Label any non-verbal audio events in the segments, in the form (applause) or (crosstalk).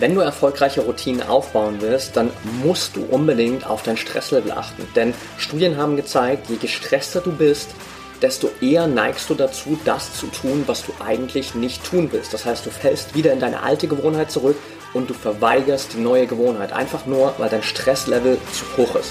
Wenn du erfolgreiche Routinen aufbauen willst, dann musst du unbedingt auf dein Stresslevel achten. Denn Studien haben gezeigt, je gestresster du bist, desto eher neigst du dazu, das zu tun, was du eigentlich nicht tun willst. Das heißt, du fällst wieder in deine alte Gewohnheit zurück und du verweigerst die neue Gewohnheit. Einfach nur, weil dein Stresslevel zu hoch ist.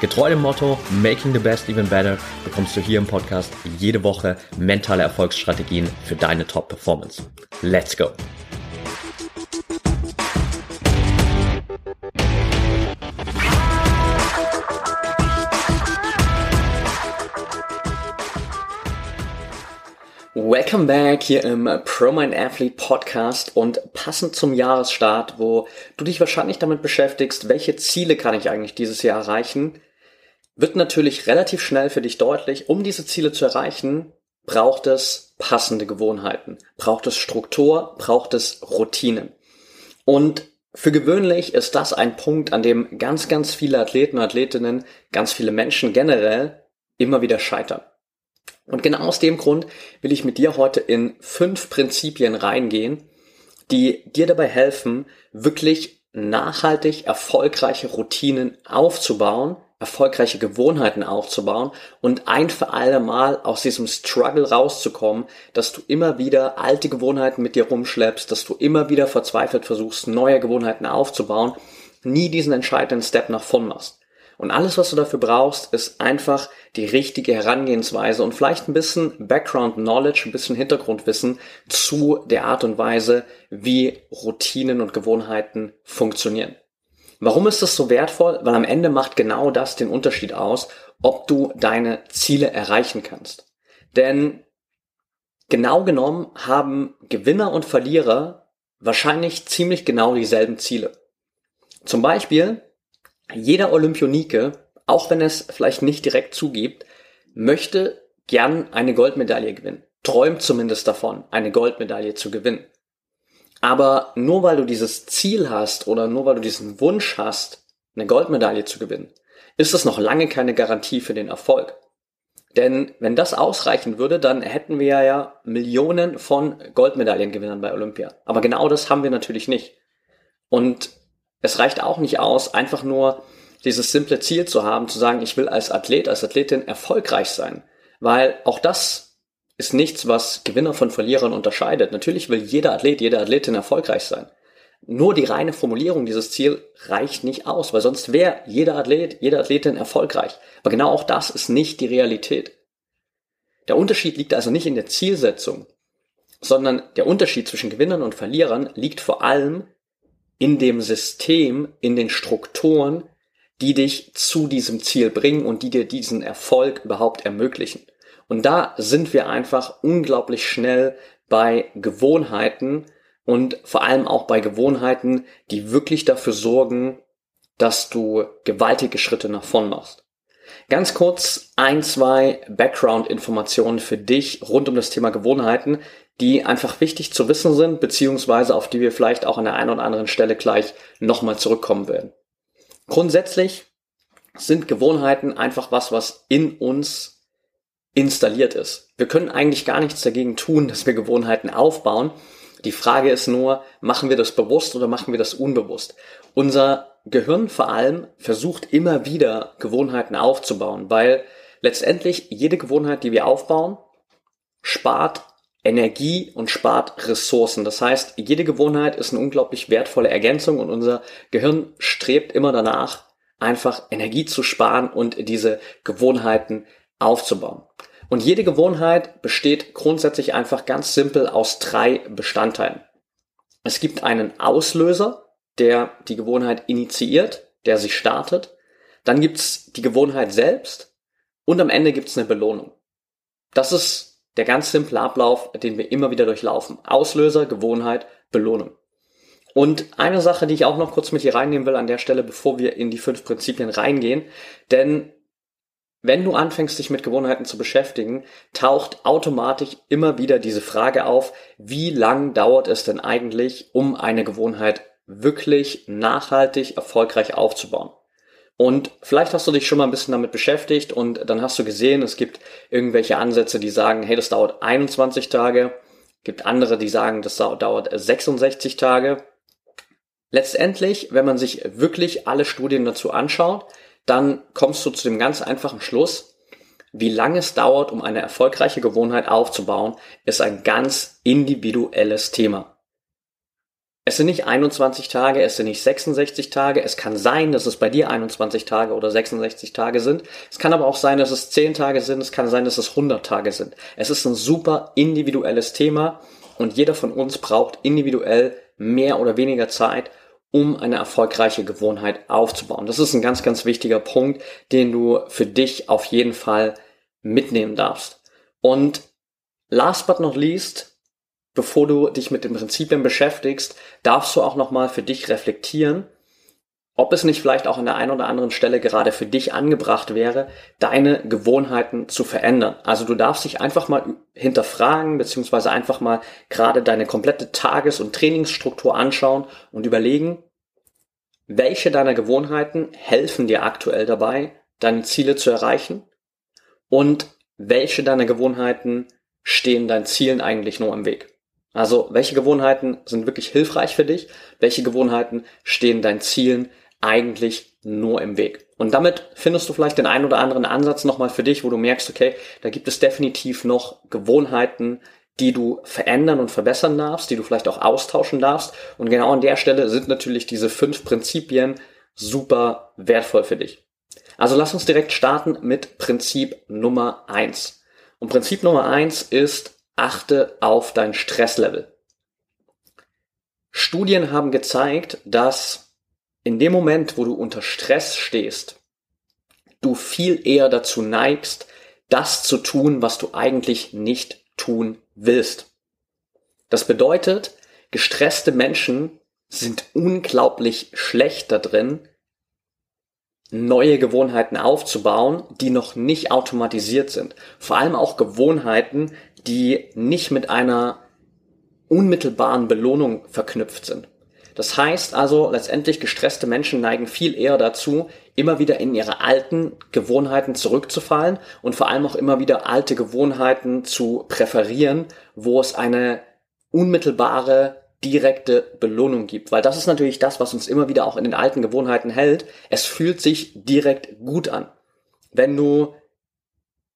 Getreu dem Motto Making the Best Even Better bekommst du hier im Podcast jede Woche mentale Erfolgsstrategien für deine Top-Performance. Let's go! Welcome back hier im Pro Mind Athlete Podcast und passend zum Jahresstart, wo du dich wahrscheinlich damit beschäftigst, welche Ziele kann ich eigentlich dieses Jahr erreichen, wird natürlich relativ schnell für dich deutlich, um diese Ziele zu erreichen, braucht es passende Gewohnheiten, braucht es Struktur, braucht es Routinen. Und für gewöhnlich ist das ein Punkt, an dem ganz, ganz viele Athleten und Athletinnen, ganz viele Menschen generell immer wieder scheitern. Und genau aus dem Grund will ich mit dir heute in fünf Prinzipien reingehen, die dir dabei helfen, wirklich nachhaltig erfolgreiche Routinen aufzubauen, erfolgreiche Gewohnheiten aufzubauen und ein für alle Mal aus diesem Struggle rauszukommen, dass du immer wieder alte Gewohnheiten mit dir rumschleppst, dass du immer wieder verzweifelt versuchst, neue Gewohnheiten aufzubauen, nie diesen entscheidenden Step nach vorn machst. Und alles, was du dafür brauchst, ist einfach die richtige Herangehensweise und vielleicht ein bisschen Background Knowledge, ein bisschen Hintergrundwissen zu der Art und Weise, wie Routinen und Gewohnheiten funktionieren. Warum ist das so wertvoll? Weil am Ende macht genau das den Unterschied aus, ob du deine Ziele erreichen kannst. Denn genau genommen haben Gewinner und Verlierer wahrscheinlich ziemlich genau dieselben Ziele. Zum Beispiel, jeder Olympionike, auch wenn es vielleicht nicht direkt zugibt, möchte gern eine Goldmedaille gewinnen. Träumt zumindest davon, eine Goldmedaille zu gewinnen. Aber nur weil du dieses Ziel hast oder nur weil du diesen Wunsch hast, eine Goldmedaille zu gewinnen, ist es noch lange keine Garantie für den Erfolg. Denn wenn das ausreichen würde, dann hätten wir ja Millionen von Goldmedaillengewinnern bei Olympia. Aber genau das haben wir natürlich nicht. Und es reicht auch nicht aus, einfach nur dieses simple Ziel zu haben, zu sagen, ich will als Athlet, als Athletin erfolgreich sein. Weil auch das ist nichts, was Gewinner von Verlierern unterscheidet. Natürlich will jeder Athlet, jede Athletin erfolgreich sein. Nur die reine Formulierung dieses Ziel reicht nicht aus, weil sonst wäre jeder Athlet, jede Athletin erfolgreich. Aber genau auch das ist nicht die Realität. Der Unterschied liegt also nicht in der Zielsetzung, sondern der Unterschied zwischen Gewinnern und Verlierern liegt vor allem in dem System, in den Strukturen, die dich zu diesem Ziel bringen und die dir diesen Erfolg überhaupt ermöglichen. Und da sind wir einfach unglaublich schnell bei Gewohnheiten und vor allem auch bei Gewohnheiten, die wirklich dafür sorgen, dass du gewaltige Schritte nach vorn machst. Ganz kurz ein, zwei Background-Informationen für dich rund um das Thema Gewohnheiten, die einfach wichtig zu wissen sind, beziehungsweise auf die wir vielleicht auch an der einen oder anderen Stelle gleich nochmal zurückkommen werden. Grundsätzlich sind Gewohnheiten einfach was, was in uns installiert ist. Wir können eigentlich gar nichts dagegen tun, dass wir Gewohnheiten aufbauen. Die Frage ist nur, machen wir das bewusst oder machen wir das unbewusst? Unser Gehirn vor allem versucht immer wieder Gewohnheiten aufzubauen, weil letztendlich jede Gewohnheit, die wir aufbauen, spart Energie und spart Ressourcen. Das heißt, jede Gewohnheit ist eine unglaublich wertvolle Ergänzung und unser Gehirn strebt immer danach, einfach Energie zu sparen und diese Gewohnheiten aufzubauen. Und jede Gewohnheit besteht grundsätzlich einfach ganz simpel aus drei Bestandteilen. Es gibt einen Auslöser, der die Gewohnheit initiiert, der sie startet. Dann gibt's die Gewohnheit selbst und am Ende gibt's eine Belohnung. Das ist der ganz simple Ablauf, den wir immer wieder durchlaufen. Auslöser, Gewohnheit, Belohnung. Und eine Sache, die ich auch noch kurz mit hier reinnehmen will an der Stelle, bevor wir in die fünf Prinzipien reingehen, denn wenn du anfängst, dich mit Gewohnheiten zu beschäftigen, taucht automatisch immer wieder diese Frage auf, wie lang dauert es denn eigentlich, um eine Gewohnheit wirklich nachhaltig erfolgreich aufzubauen? Und vielleicht hast du dich schon mal ein bisschen damit beschäftigt und dann hast du gesehen, es gibt irgendwelche Ansätze, die sagen, hey, das dauert 21 Tage, gibt andere, die sagen, das dauert 66 Tage. Letztendlich, wenn man sich wirklich alle Studien dazu anschaut, dann kommst du zu dem ganz einfachen Schluss, wie lange es dauert, um eine erfolgreiche Gewohnheit aufzubauen, ist ein ganz individuelles Thema. Es sind nicht 21 Tage, es sind nicht 66 Tage. Es kann sein, dass es bei dir 21 Tage oder 66 Tage sind. Es kann aber auch sein, dass es 10 Tage sind. Es kann sein, dass es 100 Tage sind. Es ist ein super individuelles Thema und jeder von uns braucht individuell mehr oder weniger Zeit, um eine erfolgreiche Gewohnheit aufzubauen. Das ist ein ganz, ganz wichtiger Punkt, den du für dich auf jeden Fall mitnehmen darfst. Und last but not least, bevor du dich mit den Prinzipien beschäftigst, darfst du auch nochmal für dich reflektieren, ob es nicht vielleicht auch an der einen oder anderen Stelle gerade für dich angebracht wäre, deine Gewohnheiten zu verändern. Also du darfst dich einfach mal hinterfragen, beziehungsweise einfach mal gerade deine komplette Tages- und Trainingsstruktur anschauen und überlegen, welche deiner Gewohnheiten helfen dir aktuell dabei, deine Ziele zu erreichen und welche deiner Gewohnheiten stehen deinen Zielen eigentlich nur im Weg. Also welche Gewohnheiten sind wirklich hilfreich für dich, welche Gewohnheiten stehen deinen Zielen eigentlich nur im Weg. Und damit findest du vielleicht den einen oder anderen Ansatz nochmal für dich, wo du merkst, okay, da gibt es definitiv noch Gewohnheiten, die du verändern und verbessern darfst, die du vielleicht auch austauschen darfst. Und genau an der Stelle sind natürlich diese fünf Prinzipien super wertvoll für dich. Also lass uns direkt starten mit Prinzip Nummer eins. Und Prinzip Nummer eins ist, achte auf dein Stresslevel. Studien haben gezeigt, dass in dem Moment, wo du unter Stress stehst, du viel eher dazu neigst, das zu tun, was du eigentlich nicht tun willst. Das bedeutet, gestresste Menschen sind unglaublich schlecht da drin, neue Gewohnheiten aufzubauen, die noch nicht automatisiert sind. Vor allem auch Gewohnheiten, die nicht mit einer unmittelbaren Belohnung verknüpft sind. Das heißt also, letztendlich gestresste Menschen neigen viel eher dazu, immer wieder in ihre alten Gewohnheiten zurückzufallen und vor allem auch immer wieder alte Gewohnheiten zu präferieren, wo es eine unmittelbare direkte Belohnung gibt, weil das ist natürlich das, was uns immer wieder auch in den alten Gewohnheiten hält. Es fühlt sich direkt gut an. Wenn du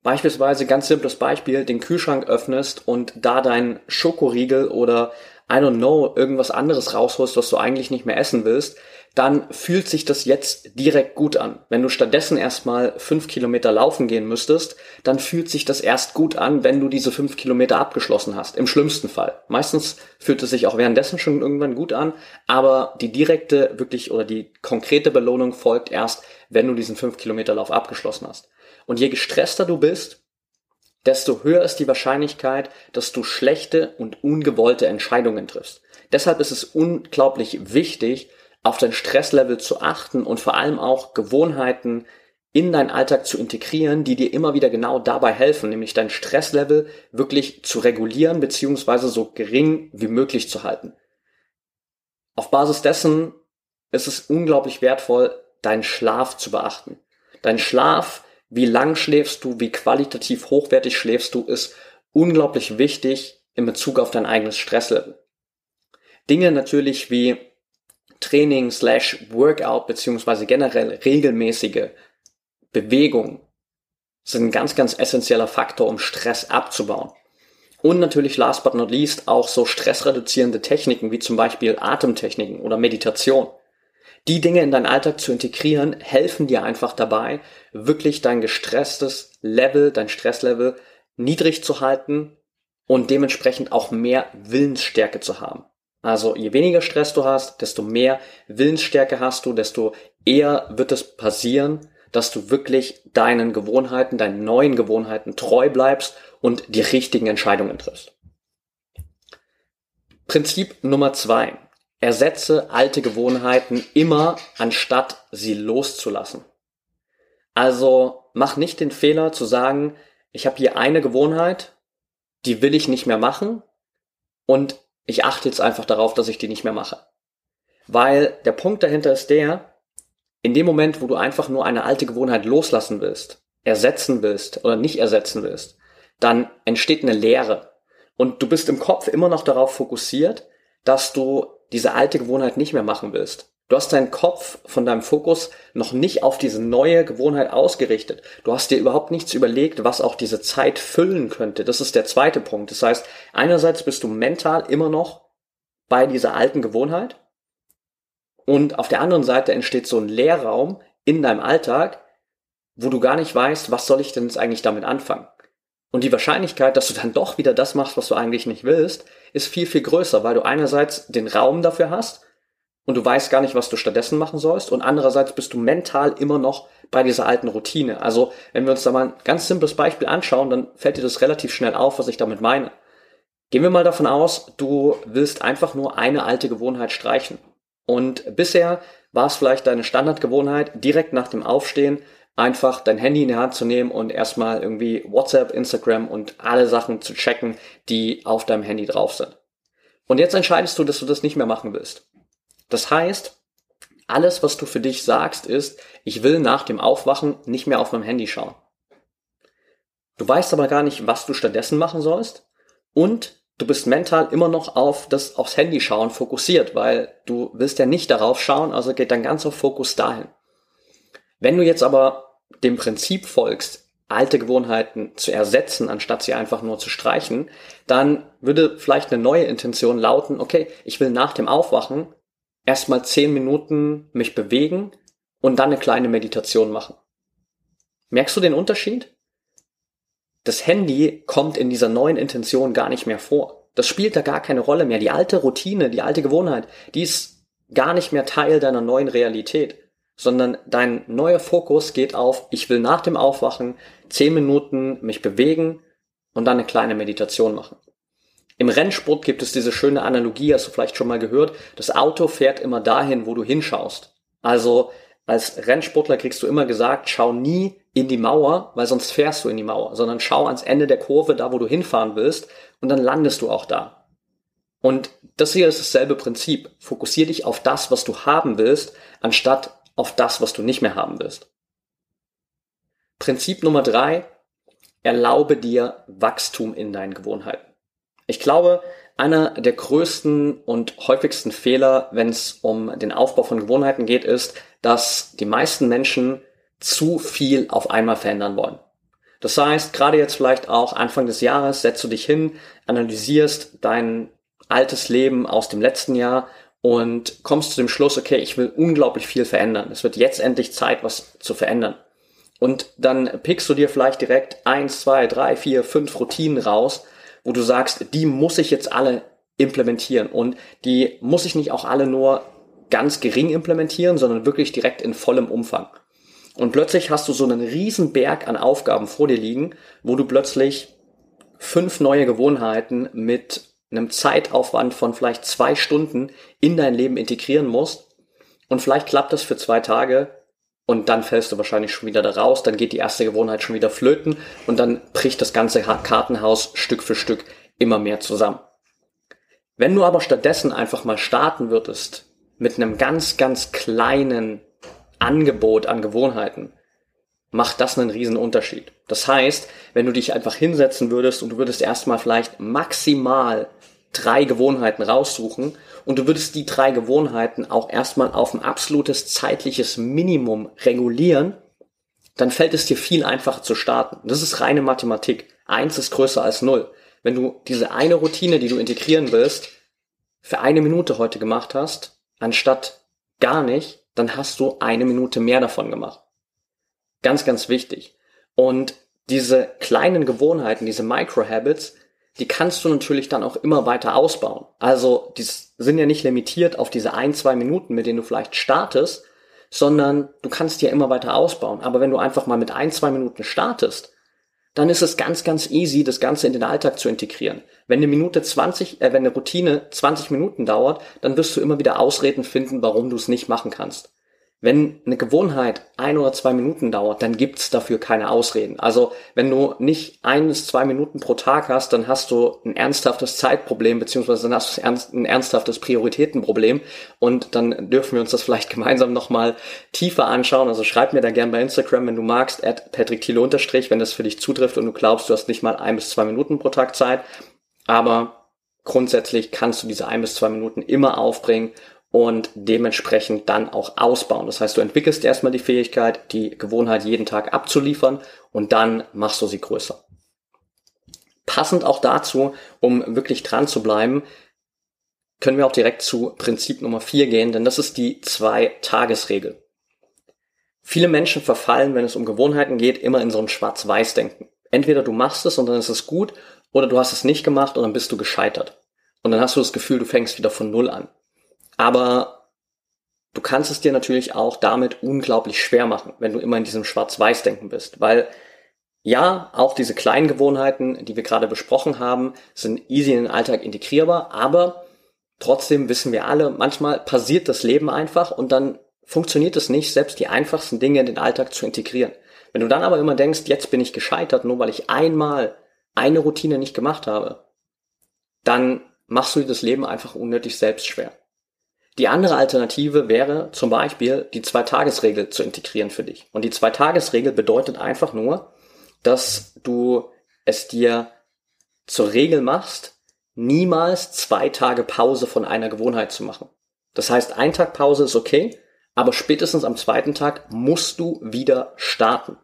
beispielsweise ganz simples Beispiel den Kühlschrank öffnest und da dein Schokoriegel oder I don't know, irgendwas anderes rausholst, was du eigentlich nicht mehr essen willst, dann fühlt sich das jetzt direkt gut an. Wenn du stattdessen erstmal fünf Kilometer laufen gehen müsstest, dann fühlt sich das erst gut an, wenn du diese fünf Kilometer abgeschlossen hast. Im schlimmsten Fall. Meistens fühlt es sich auch währenddessen schon irgendwann gut an, aber die direkte, wirklich oder die konkrete Belohnung folgt erst, wenn du diesen fünf Kilometer Lauf abgeschlossen hast. Und je gestresster du bist, desto höher ist die Wahrscheinlichkeit, dass du schlechte und ungewollte Entscheidungen triffst. Deshalb ist es unglaublich wichtig, auf dein Stresslevel zu achten und vor allem auch Gewohnheiten in deinen Alltag zu integrieren, die dir immer wieder genau dabei helfen, nämlich dein Stresslevel wirklich zu regulieren bzw. so gering wie möglich zu halten. Auf Basis dessen ist es unglaublich wertvoll, deinen Schlaf zu beachten. Dein Schlaf wie lang schläfst du, wie qualitativ hochwertig schläfst du, ist unglaublich wichtig in Bezug auf dein eigenes Stresslevel. Dinge natürlich wie Training slash Workout beziehungsweise generell regelmäßige Bewegung sind ein ganz, ganz essentieller Faktor, um Stress abzubauen. Und natürlich last but not least auch so stressreduzierende Techniken wie zum Beispiel Atemtechniken oder Meditation. Die Dinge in deinen Alltag zu integrieren, helfen dir einfach dabei, wirklich dein gestresstes Level, dein Stresslevel niedrig zu halten und dementsprechend auch mehr Willensstärke zu haben. Also je weniger Stress du hast, desto mehr Willensstärke hast du, desto eher wird es passieren, dass du wirklich deinen Gewohnheiten, deinen neuen Gewohnheiten treu bleibst und die richtigen Entscheidungen triffst. Prinzip Nummer zwei. Ersetze alte Gewohnheiten immer, anstatt sie loszulassen. Also mach nicht den Fehler zu sagen, ich habe hier eine Gewohnheit, die will ich nicht mehr machen und ich achte jetzt einfach darauf, dass ich die nicht mehr mache. Weil der Punkt dahinter ist der, in dem Moment, wo du einfach nur eine alte Gewohnheit loslassen willst, ersetzen willst oder nicht ersetzen willst, dann entsteht eine Leere. Und du bist im Kopf immer noch darauf fokussiert, dass du diese alte Gewohnheit nicht mehr machen willst. Du hast deinen Kopf von deinem Fokus noch nicht auf diese neue Gewohnheit ausgerichtet. Du hast dir überhaupt nichts überlegt, was auch diese Zeit füllen könnte. Das ist der zweite Punkt. Das heißt, einerseits bist du mental immer noch bei dieser alten Gewohnheit und auf der anderen Seite entsteht so ein Leerraum in deinem Alltag, wo du gar nicht weißt, was soll ich denn jetzt eigentlich damit anfangen? Und die Wahrscheinlichkeit, dass du dann doch wieder das machst, was du eigentlich nicht willst, ist viel, viel größer, weil du einerseits den Raum dafür hast und du weißt gar nicht, was du stattdessen machen sollst und andererseits bist du mental immer noch bei dieser alten Routine. Also, wenn wir uns da mal ein ganz simples Beispiel anschauen, dann fällt dir das relativ schnell auf, was ich damit meine. Gehen wir mal davon aus, du willst einfach nur eine alte Gewohnheit streichen. Und bisher war es vielleicht deine Standardgewohnheit, direkt nach dem Aufstehen einfach dein Handy in die Hand zu nehmen und erstmal irgendwie WhatsApp, Instagram und alle Sachen zu checken, die auf deinem Handy drauf sind. Und jetzt entscheidest du, dass du das nicht mehr machen willst. Das heißt, alles, was du für dich sagst, ist, ich will nach dem Aufwachen nicht mehr auf meinem Handy schauen. Du weißt aber gar nicht, was du stattdessen machen sollst und du bist mental immer noch auf das aufs Handy schauen fokussiert, weil du willst ja nicht darauf schauen, also geht dein ganzer Fokus dahin. Wenn du jetzt aber dem Prinzip folgst, alte Gewohnheiten zu ersetzen, anstatt sie einfach nur zu streichen, dann würde vielleicht eine neue Intention lauten, okay, ich will nach dem Aufwachen erstmal zehn Minuten mich bewegen und dann eine kleine Meditation machen. Merkst du den Unterschied? Das Handy kommt in dieser neuen Intention gar nicht mehr vor. Das spielt da gar keine Rolle mehr. Die alte Routine, die alte Gewohnheit, die ist gar nicht mehr Teil deiner neuen Realität, sondern dein neuer Fokus geht auf, ich will nach dem Aufwachen zehn Minuten mich bewegen und dann eine kleine Meditation machen. Im Rennsport gibt es diese schöne Analogie, hast du vielleicht schon mal gehört, das Auto fährt immer dahin, wo du hinschaust. Also als Rennsportler kriegst du immer gesagt, schau nie in die Mauer, weil sonst fährst du in die Mauer, sondern schau ans Ende der Kurve, da wo du hinfahren willst, und dann landest du auch da. Und das hier ist dasselbe Prinzip. Fokussier dich auf das, was du haben willst, anstatt auf das, was du nicht mehr haben willst. Prinzip Nummer drei, erlaube dir Wachstum in deinen Gewohnheiten. Ich glaube, einer der größten und häufigsten Fehler, wenn es um den Aufbau von Gewohnheiten geht, ist, dass die meisten Menschen zu viel auf einmal verändern wollen. Das heißt, gerade jetzt vielleicht auch Anfang des Jahres setzt du dich hin, analysierst dein altes Leben aus dem letzten Jahr und kommst zu dem Schluss, okay, ich will unglaublich viel verändern. Es wird jetzt endlich Zeit, was zu verändern. Und dann pickst du dir vielleicht direkt eins, zwei, drei, vier, fünf Routinen raus, wo du sagst, die muss ich jetzt alle implementieren und die muss ich nicht auch alle nur ganz gering implementieren, sondern wirklich direkt in vollem Umfang. Und plötzlich hast du so einen riesen Berg an Aufgaben vor dir liegen, wo du plötzlich fünf neue Gewohnheiten mit einem Zeitaufwand von vielleicht zwei Stunden in dein Leben integrieren musst. Und vielleicht klappt das für zwei Tage und dann fällst du wahrscheinlich schon wieder da raus, dann geht die erste Gewohnheit schon wieder flöten und dann bricht das ganze Kartenhaus Stück für Stück immer mehr zusammen. Wenn du aber stattdessen einfach mal starten würdest mit einem ganz, ganz kleinen Angebot an Gewohnheiten, macht das einen riesen Unterschied. Das heißt, wenn du dich einfach hinsetzen würdest und du würdest erstmal vielleicht maximal drei Gewohnheiten raussuchen und du würdest die drei Gewohnheiten auch erstmal auf ein absolutes zeitliches Minimum regulieren, dann fällt es dir viel einfacher zu starten. Das ist reine Mathematik. Eins ist größer als null. Wenn du diese eine Routine, die du integrieren willst, für eine Minute heute gemacht hast, anstatt gar nicht, dann hast du eine Minute mehr davon gemacht. Ganz, ganz wichtig. Und diese kleinen Gewohnheiten, diese Micro-Habits, die kannst du natürlich dann auch immer weiter ausbauen. Also die sind ja nicht limitiert auf diese ein, zwei Minuten, mit denen du vielleicht startest, sondern du kannst ja immer weiter ausbauen. Aber wenn du einfach mal mit ein, zwei Minuten startest, dann ist es ganz, ganz easy, das Ganze in den Alltag zu integrieren. Wenn eine Minute 20, äh, wenn eine Routine 20 Minuten dauert, dann wirst du immer wieder Ausreden finden, warum du es nicht machen kannst. Wenn eine Gewohnheit ein oder zwei Minuten dauert, dann gibt's dafür keine Ausreden. Also wenn du nicht ein bis zwei Minuten pro Tag hast, dann hast du ein ernsthaftes Zeitproblem, beziehungsweise dann hast du ein ernsthaftes Prioritätenproblem und dann dürfen wir uns das vielleicht (laughs) gemeinsam nochmal tiefer anschauen. Also schreib mir da gern bei Instagram, wenn du magst, at Patrick Thiele unterstrich, wenn das für dich zutrifft und du glaubst, du hast nicht mal ein bis zwei Minuten pro Tag Zeit. Aber grundsätzlich kannst du diese ein bis zwei Minuten immer aufbringen und dementsprechend dann auch ausbauen. Das heißt, du entwickelst erstmal die Fähigkeit, die Gewohnheit jeden Tag abzuliefern und dann machst du sie größer. Passend auch dazu, um wirklich dran zu bleiben, können wir auch direkt zu Prinzip Nummer 4 gehen, denn das ist die Zwei-Tages-Regel. Viele Menschen verfallen, wenn es um Gewohnheiten geht, immer in so ein Schwarz-Weiß-Denken. Entweder du machst es und dann ist es gut, oder du hast es nicht gemacht und dann bist du gescheitert. Und dann hast du das Gefühl, du fängst wieder von Null an. Aber du kannst es dir natürlich auch damit unglaublich schwer machen, wenn du immer in diesem Schwarz-Weiß-Denken bist, weil ja, auch diese kleinen Gewohnheiten, die wir gerade besprochen haben, sind easy in den Alltag integrierbar, aber trotzdem wissen wir alle, manchmal passiert das Leben einfach und dann funktioniert es nicht, selbst die einfachsten Dinge in den Alltag zu integrieren. Wenn du dann aber immer denkst, jetzt bin ich gescheitert, nur weil ich einmal eine Routine nicht gemacht habe, dann machst du dir das Leben einfach unnötig selbst schwer. Die andere Alternative wäre zum Beispiel die Zwei-Tages-Regel zu integrieren für dich. Und die Zwei-Tages-Regel bedeutet einfach nur, dass du es dir zur Regel machst, niemals zwei Tage Pause von einer Gewohnheit zu machen. Das heißt, ein Tag Pause ist okay, aber spätestens am zweiten Tag musst du wieder starten.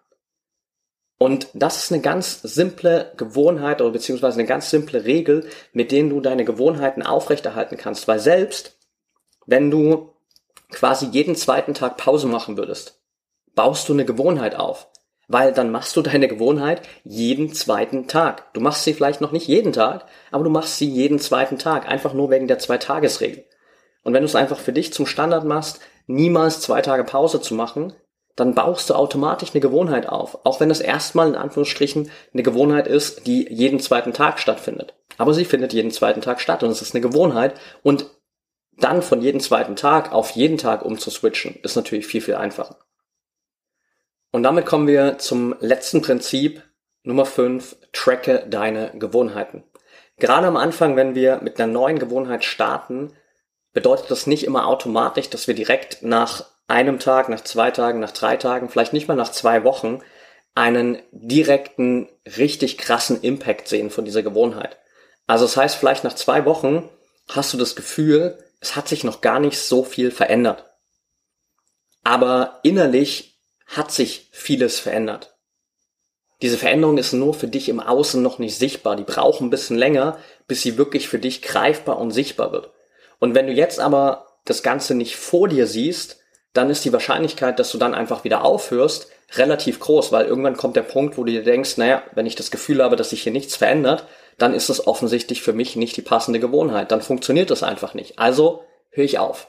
Und das ist eine ganz simple Gewohnheit oder beziehungsweise eine ganz simple Regel, mit denen du deine Gewohnheiten aufrechterhalten kannst, weil selbst wenn du quasi jeden zweiten Tag Pause machen würdest, baust du eine Gewohnheit auf. Weil dann machst du deine Gewohnheit jeden zweiten Tag. Du machst sie vielleicht noch nicht jeden Tag, aber du machst sie jeden zweiten Tag, einfach nur wegen der Zwei-Tages-Regel. Und wenn du es einfach für dich zum Standard machst, niemals zwei Tage Pause zu machen, dann baust du automatisch eine Gewohnheit auf. Auch wenn es erstmal in Anführungsstrichen eine Gewohnheit ist, die jeden zweiten Tag stattfindet. Aber sie findet jeden zweiten Tag statt und es ist eine Gewohnheit und dann von jedem zweiten Tag auf jeden Tag umzuswitchen, ist natürlich viel, viel einfacher. Und damit kommen wir zum letzten Prinzip, Nummer 5, tracke deine Gewohnheiten. Gerade am Anfang, wenn wir mit einer neuen Gewohnheit starten, bedeutet das nicht immer automatisch, dass wir direkt nach einem Tag, nach zwei Tagen, nach drei Tagen, vielleicht nicht mal nach zwei Wochen einen direkten, richtig krassen Impact sehen von dieser Gewohnheit. Also das heißt, vielleicht nach zwei Wochen hast du das Gefühl, es hat sich noch gar nicht so viel verändert. Aber innerlich hat sich vieles verändert. Diese Veränderung ist nur für dich im Außen noch nicht sichtbar. Die brauchen ein bisschen länger, bis sie wirklich für dich greifbar und sichtbar wird. Und wenn du jetzt aber das Ganze nicht vor dir siehst, dann ist die Wahrscheinlichkeit, dass du dann einfach wieder aufhörst, relativ groß, weil irgendwann kommt der Punkt, wo du dir denkst, naja, wenn ich das Gefühl habe, dass sich hier nichts verändert, dann ist es offensichtlich für mich nicht die passende Gewohnheit. Dann funktioniert das einfach nicht. Also höre ich auf.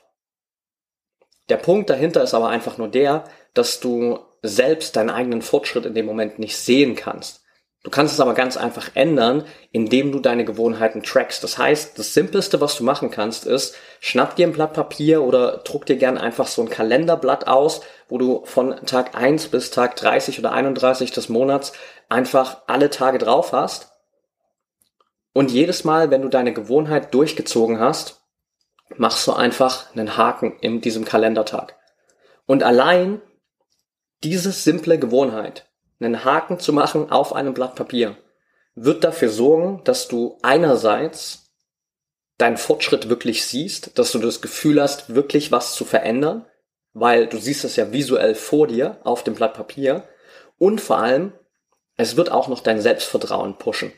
Der Punkt dahinter ist aber einfach nur der, dass du selbst deinen eigenen Fortschritt in dem Moment nicht sehen kannst. Du kannst es aber ganz einfach ändern, indem du deine Gewohnheiten trackst. Das heißt, das Simpelste, was du machen kannst, ist, schnapp dir ein Blatt Papier oder druck dir gern einfach so ein Kalenderblatt aus, wo du von Tag 1 bis Tag 30 oder 31 des Monats einfach alle Tage drauf hast und jedes Mal, wenn du deine Gewohnheit durchgezogen hast, machst du einfach einen Haken in diesem Kalendertag. Und allein diese simple Gewohnheit, einen Haken zu machen auf einem Blatt Papier, wird dafür sorgen, dass du einerseits deinen Fortschritt wirklich siehst, dass du das Gefühl hast, wirklich was zu verändern, weil du siehst es ja visuell vor dir auf dem Blatt Papier und vor allem, es wird auch noch dein Selbstvertrauen pushen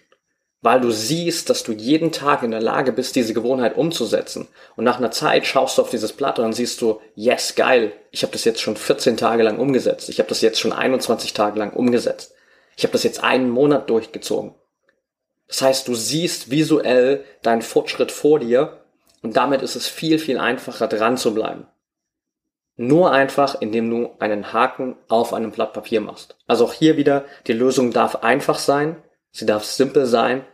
weil du siehst, dass du jeden Tag in der Lage bist, diese Gewohnheit umzusetzen. Und nach einer Zeit schaust du auf dieses Blatt und dann siehst du, yes, geil, ich habe das jetzt schon 14 Tage lang umgesetzt. Ich habe das jetzt schon 21 Tage lang umgesetzt. Ich habe das jetzt einen Monat durchgezogen. Das heißt, du siehst visuell deinen Fortschritt vor dir und damit ist es viel, viel einfacher dran zu bleiben. Nur einfach, indem du einen Haken auf einem Blatt Papier machst. Also auch hier wieder, die Lösung darf einfach sein, sie darf simpel sein,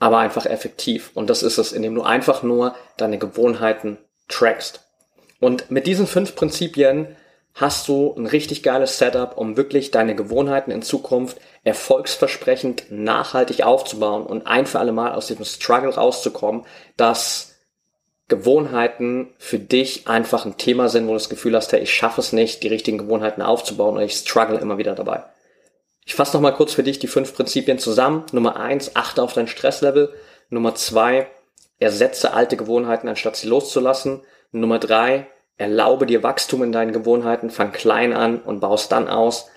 aber einfach effektiv. Und das ist es, indem du einfach nur deine Gewohnheiten trackst. Und mit diesen fünf Prinzipien hast du ein richtig geiles Setup, um wirklich deine Gewohnheiten in Zukunft erfolgsversprechend nachhaltig aufzubauen und ein für alle Mal aus diesem Struggle rauszukommen, dass Gewohnheiten für dich einfach ein Thema sind, wo du das Gefühl hast, hey, ich schaffe es nicht, die richtigen Gewohnheiten aufzubauen und ich struggle immer wieder dabei. Ich fasse nochmal kurz für dich die fünf Prinzipien zusammen. Nummer eins, achte auf dein Stresslevel. Nummer zwei, ersetze alte Gewohnheiten, anstatt sie loszulassen. Nummer drei, erlaube dir Wachstum in deinen Gewohnheiten, fang klein an und baust dann aus.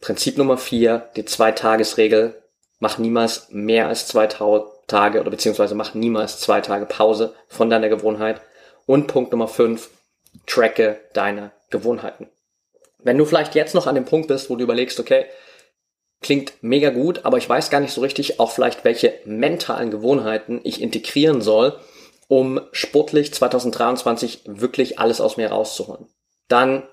Prinzip Nummer vier, die Zwei-Tages-Regel. Mach niemals mehr als zwei Tage oder beziehungsweise mach niemals zwei Tage Pause von deiner Gewohnheit. Und Punkt Nummer fünf, tracke deine Gewohnheiten. Wenn du vielleicht jetzt noch an dem Punkt bist, wo du überlegst, okay, klingt mega gut, aber ich weiß gar nicht so richtig auch vielleicht, welche mentalen Gewohnheiten ich integrieren soll, um sportlich 2023 wirklich alles aus mir rauszuholen. Dann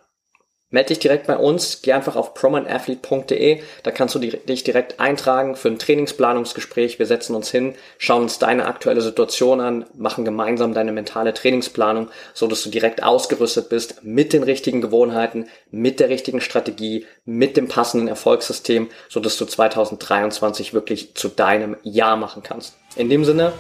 Meld dich direkt bei uns, geh einfach auf promanathlete.de, da kannst du dich direkt eintragen für ein Trainingsplanungsgespräch. Wir setzen uns hin, schauen uns deine aktuelle Situation an, machen gemeinsam deine mentale Trainingsplanung, so dass du direkt ausgerüstet bist mit den richtigen Gewohnheiten, mit der richtigen Strategie, mit dem passenden Erfolgssystem, so dass du 2023 wirklich zu deinem Jahr machen kannst. In dem Sinne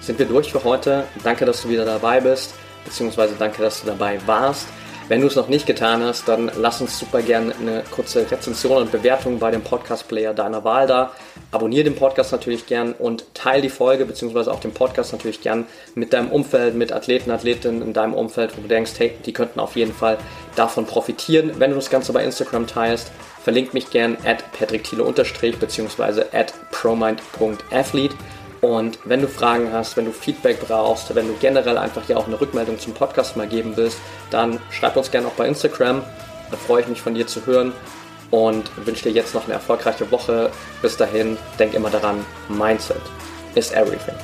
sind wir durch für heute. Danke, dass du wieder dabei bist, beziehungsweise danke, dass du dabei warst. Wenn du es noch nicht getan hast, dann lass uns super gerne eine kurze Rezension und Bewertung bei dem Podcast-Player deiner Wahl da. Abonnier den Podcast natürlich gern und teile die Folge beziehungsweise auch den Podcast natürlich gern mit deinem Umfeld, mit Athleten, Athletinnen in deinem Umfeld, wo du denkst, hey, die könnten auf jeden Fall davon profitieren. Wenn du das Ganze bei Instagram teilst, verlink mich gern at patrickthiele beziehungsweise at promind.athlete. Und wenn du Fragen hast, wenn du Feedback brauchst, wenn du generell einfach ja auch eine Rückmeldung zum Podcast mal geben willst, dann schreib uns gerne auch bei Instagram. Da freue ich mich von dir zu hören und wünsche dir jetzt noch eine erfolgreiche Woche. Bis dahin, denk immer daran, Mindset is everything.